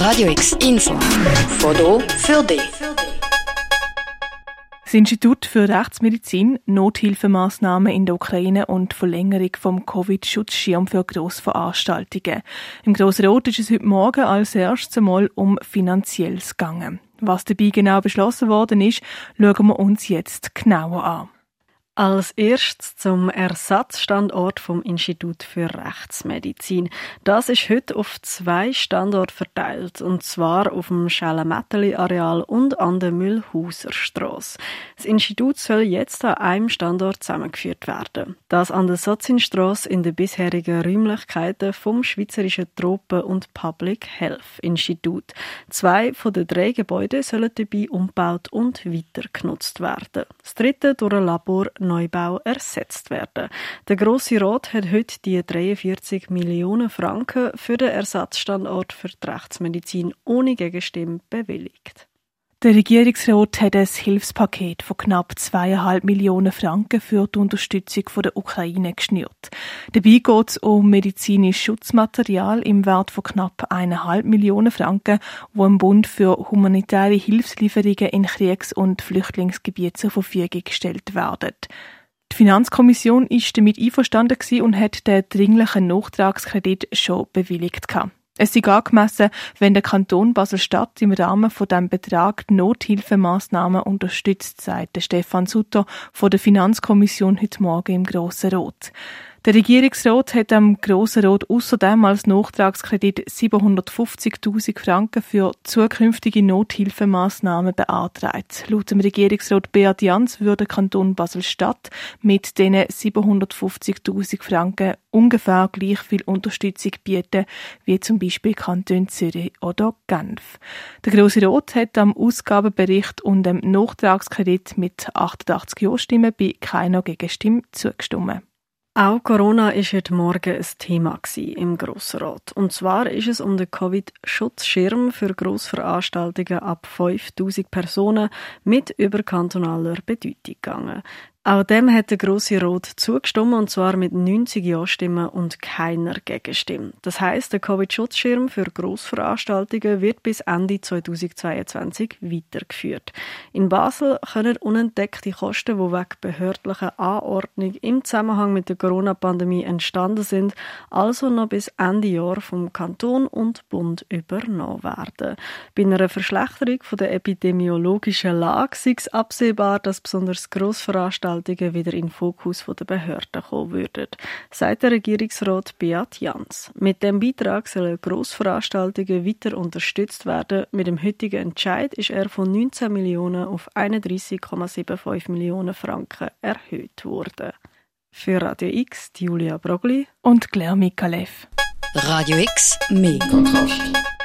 Radio X Info. Foto für dich. Das Institut für Rechtsmedizin, Nothilfemaßnahmen in der Ukraine und Verlängerung vom Covid-Schutzschirm für Grossveranstaltungen. Im Grossen Rot ist es heute Morgen als erstes Mal um Finanzielles gegangen. Was dabei genau beschlossen worden ist, schauen wir uns jetzt genauer an. Als erstes zum Ersatzstandort vom Institut für Rechtsmedizin. Das ist heute auf zwei Standorte verteilt, und zwar auf dem Schellemetteli-Areal und an der Müllhauser Strasse. Das Institut soll jetzt an einem Standort zusammengeführt werden. Das an der Sozinstrasse in den bisherigen Räumlichkeiten vom Schweizerischen Tropen- und Public Health Institut. Zwei von den drei Gebäuden sollen dabei umgebaut und weiter genutzt werden. Das dritte durch ein Labor Neubau ersetzt werden. Der Grosse Rat hat heute die 43 Millionen Franken für den Ersatzstandort für die Rechtsmedizin ohne Gegenstimme bewilligt. Der Regierungsrat hat ein Hilfspaket von knapp zweieinhalb Millionen Franken für die Unterstützung der Ukraine geschnürt. Dabei geht es um medizinisches Schutzmaterial im Wert von knapp eineinhalb Millionen Franken, wo im Bund für humanitäre Hilfslieferungen in Kriegs- und Flüchtlingsgebieten zur Verfügung gestellt werden. Die Finanzkommission ist damit einverstanden und hat den dringlichen Nachtragskredit schon bewilligt. Gehabt. Es ist angemessen, wenn der Kanton Basel-Stadt im Rahmen von dem Betrag die Nothilfemaßnahmen unterstützt, sagt Stefan Sutter von der Finanzkommission heute Morgen im Grossen Rot. Der Regierungsrat hat am Grossen Rat außerdem als Nachtragskredit 750.000 Franken für zukünftige Nothilfemaßnahmen beantragt. Laut dem Regierungsrat Beat Jans würde Kanton Basel-Stadt mit diesen 750.000 Franken ungefähr gleich viel Unterstützung bieten wie zum Beispiel Kanton Zürich oder Genf. Der Grosse Rat hat am Ausgabenbericht und dem Nachtragskredit mit 88 Ja-Stimmen bei keiner Gegenstimme zugestimmt. Auch Corona ist heute Morgen ein Thema im Grossrat. Und zwar ist es um den Covid-Schutzschirm für Grossveranstaltungen ab 5000 Personen mit überkantonaler Bedeutung gegangen. Auch dem hat der Grosse Rot zugestimmt, und zwar mit 90 Ja-Stimmen und keiner Gegenstimme. Das heißt, der Covid-Schutzschirm für Grossveranstaltungen wird bis Ende 2022 weitergeführt. In Basel können unentdeckte Kosten, die wegen behördlicher Anordnung im Zusammenhang mit der Corona-Pandemie entstanden sind, also noch bis Ende Jahr vom Kanton und Bund übernommen werden. Bei einer Verschlechterung der epidemiologischen Lage sei es absehbar, dass besonders Grossveranstaltungen Veranstaltungen wieder in den Fokus der Behörden kommen würden, sagt der Regierungsrat Beat Jans. Mit dem Beitrag sollen Grossveranstaltungen weiter unterstützt werden. Mit dem heutigen Entscheid ist er von 19 Millionen auf 31,75 Millionen Franken erhöht worden. Für Radio X Julia Brogli und Claire Mikalev. Radio X, mehr Kontrast.